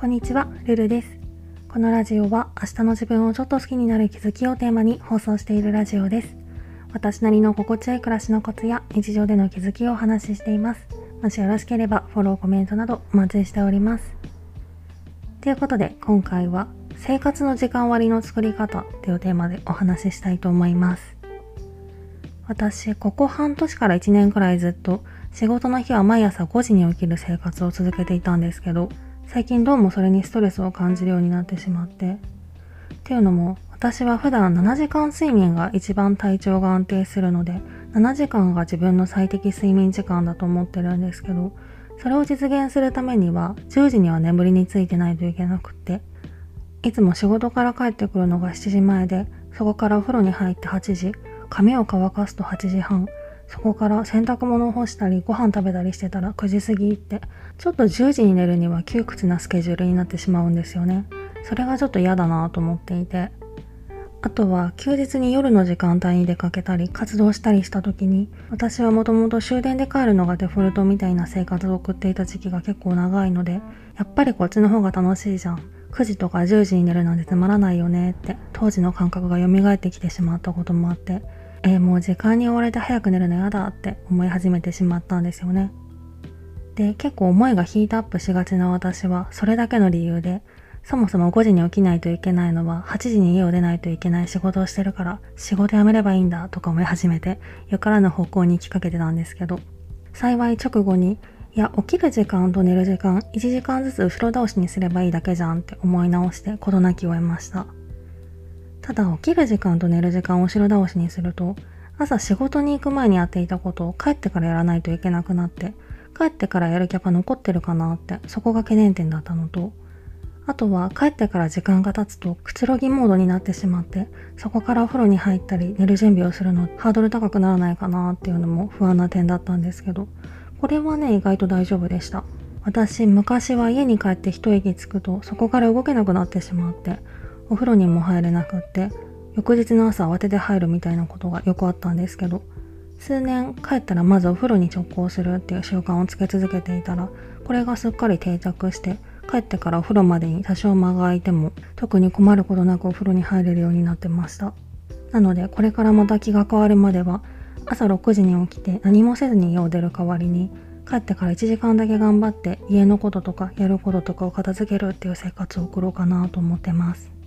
こんにちは、ルルです。このラジオは明日の自分をちょっと好きになる気づきをテーマに放送しているラジオです。私なりの心地よい暮らしのコツや日常での気づきをお話ししています。もしよろしければフォロー、コメントなどお待ちしております。ということで今回は生活の時間割の作り方というテーマでお話ししたいと思います。私、ここ半年から1年くらいずっと仕事の日は毎朝5時に起きる生活を続けていたんですけど、最近どうもそれにストレスを感じるようになってしまって。っていうのも、私は普段7時間睡眠が一番体調が安定するので、7時間が自分の最適睡眠時間だと思ってるんですけど、それを実現するためには、10時には眠りについてないといけなくって、いつも仕事から帰ってくるのが7時前で、そこからお風呂に入って8時、髪を乾かすと8時半、そこから洗濯物を干したりご飯食べたりしてたら9時過ぎってちょっと10時に寝るには窮屈なスケジュールになってしまうんですよね。それがちょっと嫌だなと思っていて。あとは休日に夜の時間帯に出かけたり活動したりした時に私はもともと終電で帰るのがデフォルトみたいな生活を送っていた時期が結構長いのでやっぱりこっちの方が楽しいじゃん。9時とか10時に寝るなんてつまらないよねって当時の感覚が蘇ってきてしまったこともあってえー、もう時間に追われて早く寝るの嫌だって思い始めてしまったんですよね。で、結構思いがヒートアップしがちな私はそれだけの理由で、そもそも5時に起きないといけないのは8時に家を出ないといけない仕事をしてるから仕事辞めればいいんだとか思い始めてよからぬ方向に行きかけてたんですけど幸い直後にいや起きる時間と寝る時間1時間ずつ後ろ倒しにすればいいだけじゃんって思い直して事なきを得ました。ただ起きる時間と寝る時間を後ろ倒しにすると朝仕事に行く前にやっていたことを帰ってからやらないといけなくなって帰ってからやるキャパ残ってるかなってそこが懸念点だったのとあとは帰ってから時間が経つとくつろぎモードになってしまってそこからお風呂に入ったり寝る準備をするのハードル高くならないかなっていうのも不安な点だったんですけどこれはね意外と大丈夫でした。私昔は家に帰って一息つくとそこから動けなくなってしまってお風呂にも入れなくって翌日の朝慌てて入るみたいなことがよくあったんですけど数年帰ったらまずお風呂に直行するっていう習慣をつけ続けていたらこれがすっかり定着して帰ってからお風呂までに多少間が空いても特に困ることなくお風呂に入れるようになってました。なのでこれからまた気が変わるまでは朝6時に起きて何もせずに家を出る代わりに帰ってから1時間だけ頑張って家のこととかやることとかを片付けるっていう生活を送ろうかなと思ってます。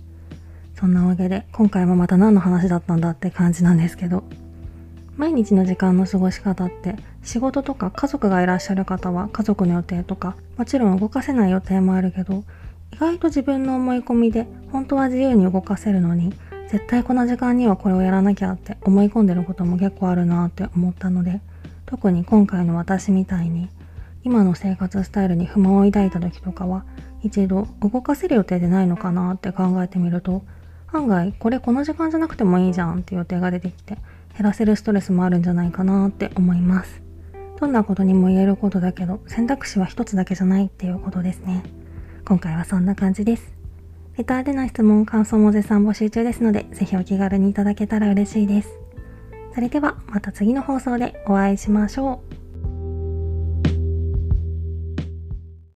そんなわけで今回もまた何の話だったんだって感じなんですけど毎日の時間の過ごし方って仕事とか家族がいらっしゃる方は家族の予定とかもちろん動かせない予定もあるけど意外と自分の思い込みで本当は自由に動かせるのに絶対この時間にはこれをやらなきゃって思い込んでることも結構あるなって思ったので特に今回の私みたいに今の生活スタイルに不満を抱いた時とかは一度動かせる予定でないのかなって考えてみると案外これこの時間じゃなくてもいいじゃんって予定が出てきて減らせるストレスもあるんじゃないかなって思います。どんなことにも言えることだけど選択肢は一つだけじゃないっていうことですね。今回はそんな感じです。レターでの質問感想も絶賛募集中ですのでぜひお気軽にいただけたら嬉しいです。それではまた次の放送でお会いしましょう。